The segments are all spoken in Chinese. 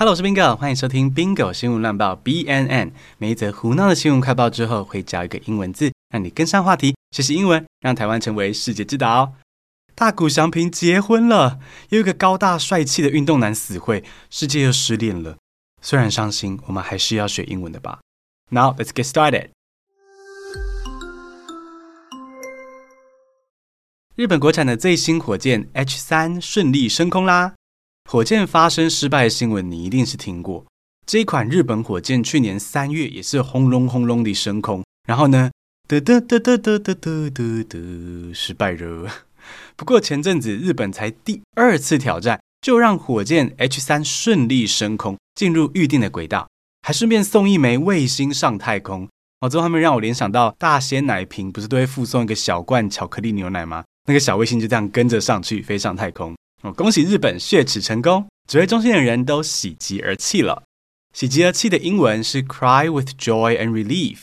Hello，我是 Bingo，欢迎收听 Bingo 新闻乱报 BNN。每一则胡闹的新闻快报之后，会教一个英文字，让你跟上话题，学习英文，让台湾成为世界之岛。大谷翔平结婚了，又一个高大帅气的运动男死会，世界又失恋了。虽然伤心，我们还是要学英文的吧。Now let's get started。日本国产的最新火箭 H 三顺利升空啦！火箭发生失败的新闻，你一定是听过。这一款日本火箭去年三月也是轰隆轰隆的升空，然后呢，得得得得得得得得得，失败了。不过前阵子日本才第二次挑战，就让火箭 H 三顺利升空，进入预定的轨道，还顺便送一枚卫星上太空。哦，这画面让我联想到大仙奶瓶不是都会附送一个小罐巧克力牛奶吗？那个小卫星就这样跟着上去，飞上太空。哦，恭喜日本血耻成功，指挥中心的人都喜极而泣了。喜极而泣的英文是 cry with joy and relief。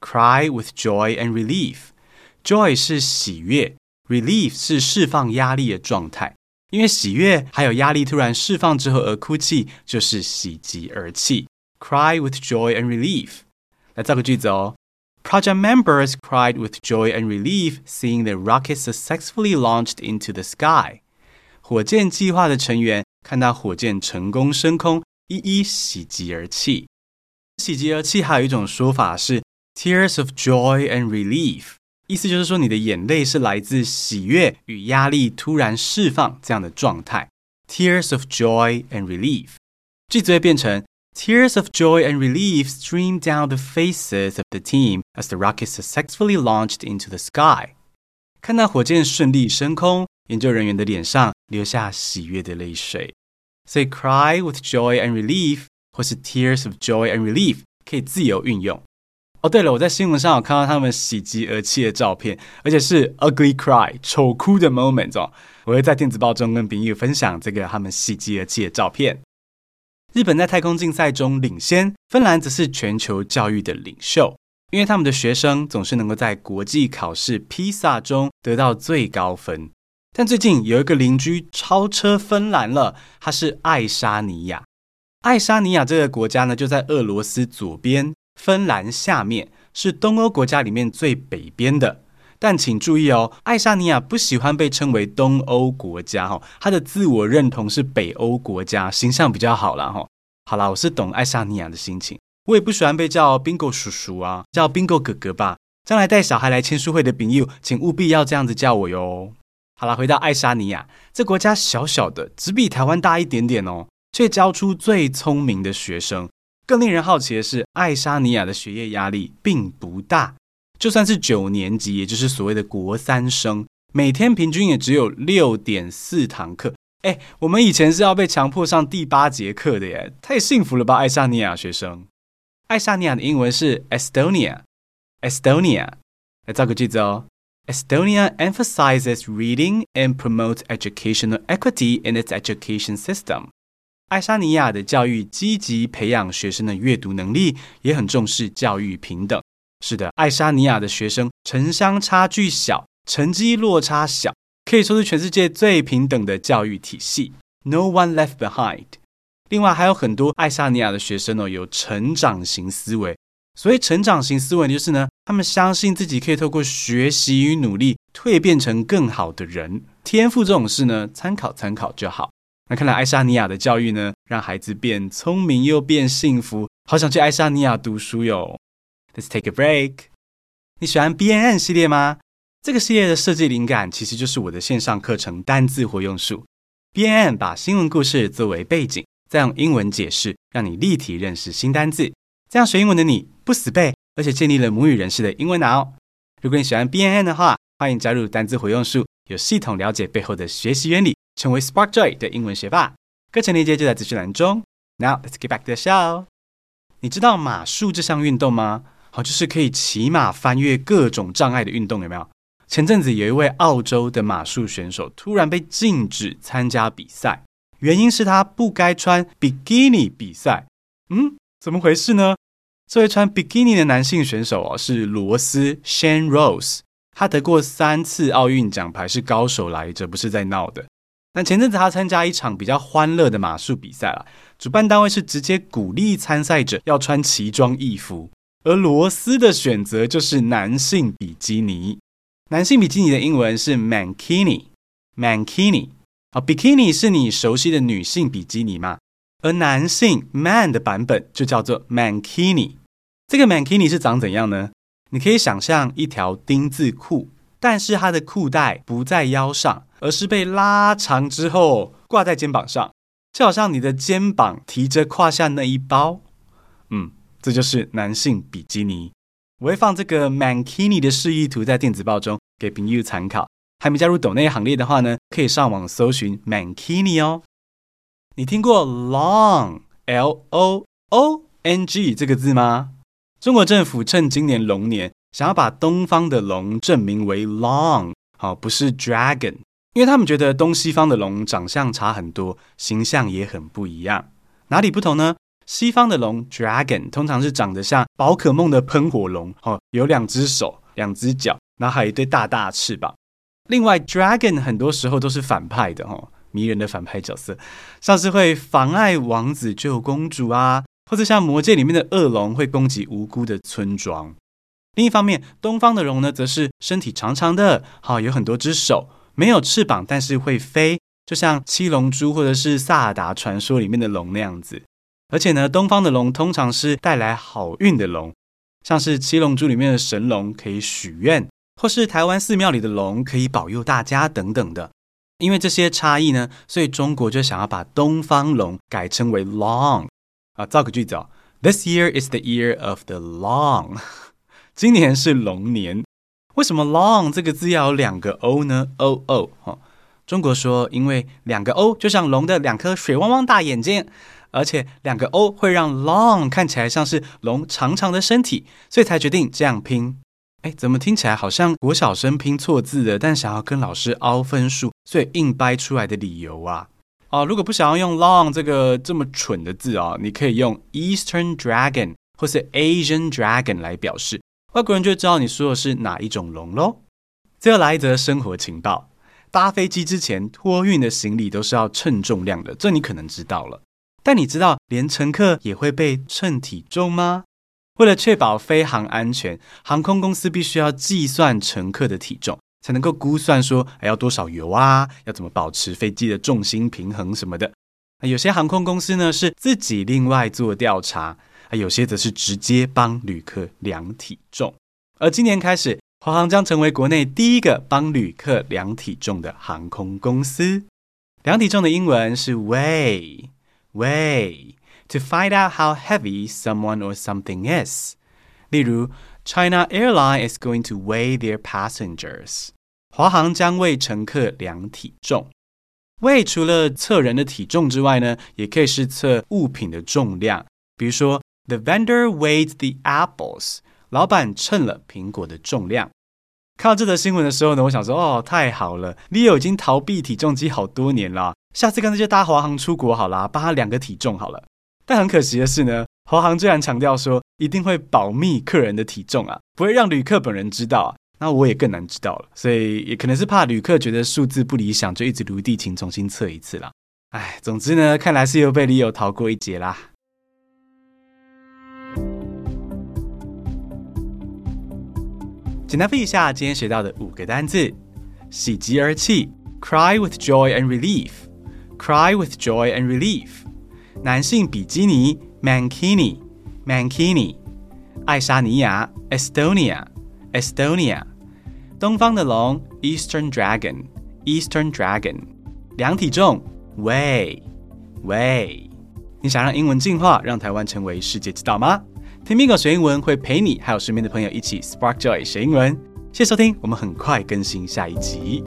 cry with joy and relief。joy 是喜悦，relief 是释放压力的状态。因为喜悦还有压力突然释放之后而哭泣，就是喜极而泣。cry with joy and relief。来造个句子哦。Project members cried with joy and relief seeing the rocket successfully launched into the sky. 火箭计划的成员看到火箭成功升空，一一喜极而泣。喜极而泣还有一种说法是 tears of joy and relief，意思就是说你的眼泪是来自喜悦与压力突然释放这样的状态。tears of joy and relief，句子会变成 tears of joy and relief stream down the faces of the team as the rocket successfully launched into the sky。看到火箭顺利升空， 研究人员的脸上。流下喜悦的泪水，所以 cry with joy and relief 或是 tears of joy and relief 可以自由运用。哦，对了，我在新闻上有看到他们喜极而泣的照片，而且是 ugly cry 丑哭的 moment 哦。我会在电子报中跟朋友分享这个他们喜极而泣的照片。日本在太空竞赛中领先，芬兰则是全球教育的领袖，因为他们的学生总是能够在国际考试 PISA 中得到最高分。但最近有一个邻居超车芬兰了，他是爱沙尼亚。爱沙尼亚这个国家呢，就在俄罗斯左边，芬兰下面，是东欧国家里面最北边的。但请注意哦，爱沙尼亚不喜欢被称为东欧国家哈，他的自我认同是北欧国家，形象比较好啦哈。好啦，我是懂爱沙尼亚的心情，我也不喜欢被叫 Bingo 叔叔啊，叫 Bingo 哥哥吧。将来带小孩来签书会的朋友，请务必要这样子叫我哟。好了，回到爱沙尼亚，这国家小小的，只比台湾大一点点哦，却教出最聪明的学生。更令人好奇的是，爱沙尼亚的学业压力并不大，就算是九年级，也就是所谓的国三生，每天平均也只有六点四堂课。哎，我们以前是要被强迫上第八节课的耶，太幸福了吧，爱沙尼亚学生。爱沙尼亚的英文是 Estonia，Estonia，来造个句子哦。Estonia emphasizes reading and promotes educational equity in its education system. 爱沙尼亚的教育积极培养学生的阅读能力，也很重视教育平等。是的，爱沙尼亚的学生城乡差距小，成绩落差小，可以说是全世界最平等的教育体系。No one left behind。另外还有很多爱沙尼亚的学生哦，有成长型思维。所谓成长型思维就是呢，他们相信自己可以透过学习与努力蜕变成更好的人。天赋这种事呢，参考参考就好。那看来爱沙尼亚的教育呢，让孩子变聪明又变幸福，好想去爱沙尼亚读书哟。Let's take a break。你喜欢 BNN 系列吗？这个系列的设计灵感其实就是我的线上课程单字活用术。BNN 把新闻故事作为背景，再用英文解释，让你立体认识新单字。这样学英文的你不死背，而且建立了母语人士的英文脑。如果你喜欢 BNN 的话，欢迎加入单字活用术，有系统了解背后的学习原理，成为 Spark Joy 的英文学霸。课程链接就在资讯栏中。Now let's get back to the show。你知道马术这项运动吗？好，就是可以骑马翻越各种障碍的运动，有没有？前阵子有一位澳洲的马术选手突然被禁止参加比赛，原因是他不该穿比基尼比赛。嗯？怎么回事呢？这位穿比基尼的男性选手哦，是罗斯 Shane Rose，他得过三次奥运奖牌，是高手来着，不是在闹的。那前阵子他参加一场比较欢乐的马术比赛了，主办单位是直接鼓励参赛者要穿奇装异服，而罗斯的选择就是男性比基尼。男性比基尼的英文是 mankini，mankini。啊，bikini 是你熟悉的女性比基尼嘛？而男性 man 的版本就叫做 mankini。这个 mankini 是长怎样呢？你可以想象一条丁字裤，但是它的裤带不在腰上。而是被拉长之后挂在肩膀上，就好像你的肩膀提着胯下那一包。嗯，这就是男性比基尼。我会放这个 mankini 的示意图在电子报中给朋友参考。还没加入抖内行列的话呢，可以上网搜寻 mankini 哦。你听过 long l o o n g 这个字吗？中国政府趁今年龙年，想要把东方的龙正名为 long，好，不是 dragon。因为他们觉得东西方的龙长相差很多，形象也很不一样。哪里不同呢？西方的龙 dragon 通常是长得像宝可梦的喷火龙，哦，有两只手、两只脚，然后还有一对大大翅膀。另外，dragon 很多时候都是反派的，哦，迷人的反派角色，像是会妨碍王子救公主啊，或者像魔戒里面的恶龙会攻击无辜的村庄。另一方面，东方的龙呢，则是身体长长的，好，有很多只手。没有翅膀，但是会飞，就像七龙珠或者是萨尔达传说里面的龙那样子。而且呢，东方的龙通常是带来好运的龙，像是七龙珠里面的神龙可以许愿，或是台湾寺庙里的龙可以保佑大家等等的。因为这些差异呢，所以中国就想要把东方龙改称为 Long 啊，造个句子哦，This year is the year of the Long，今年是龙年。为什么 long 这个字要有两个 o 呢？o o 哈，中国说，因为两个 o 就像龙的两颗水汪汪大眼睛，而且两个 o 会让 long 看起来像是龙长长的身体，所以才决定这样拼。哎，怎么听起来好像国小生拼错字的，但想要跟老师凹分数，所以硬掰出来的理由啊？哦，如果不想要用 long 这个这么蠢的字啊，你可以用 Eastern Dragon 或是 Asian Dragon 来表示。外国人就知道你说的是哪一种龙喽。最后来一则生活情报：搭飞机之前托运的行李都是要称重量的，这你可能知道了。但你知道连乘客也会被称体重吗？为了确保飞航安全，航空公司必须要计算乘客的体重，才能够估算说还要多少油啊，要怎么保持飞机的重心平衡什么的。有些航空公司呢是自己另外做调查。还有些则是直接帮旅客量体重，而今年开始，华航将成为国内第一个帮旅客量体重的航空公司。量体重的英文是 weigh，weigh，to find out how heavy someone or something is。例如，China Airline is going to weigh their passengers。华航将为乘客量体重。weigh 除了测人的体重之外呢，也可以是测物品的重量，比如说。The vendor weighed the apples。老板称了苹果的重量。看到这则新闻的时候呢，我想说，哦，太好了，Leo 已经逃避体重机好多年了。下次干脆就搭华航出国好了，帮他量个体重好了。但很可惜的是呢，华航居然强调说一定会保密客人的体重啊，不会让旅客本人知道啊。那我也更难知道了，所以也可能是怕旅客觉得数字不理想，就一直如地勤重新测一次啦。哎，总之呢，看来是又被 Leo 逃过一劫啦。简单背一下今天学到的五个单字：喜极而泣 （cry with joy and relief），cry with joy and relief；男性比基尼 （mankini），mankini；爱沙尼亚 （Estonia），Estonia；东方的龙 （Eastern Dragon），Eastern Dragon；量体重 （weigh），weigh。你想让英文进化，让台湾成为世界之岛吗？听 Migo 学英文会陪你还有身边的朋友一起 Spark Joy 学英文。谢谢收听，我们很快更新下一集。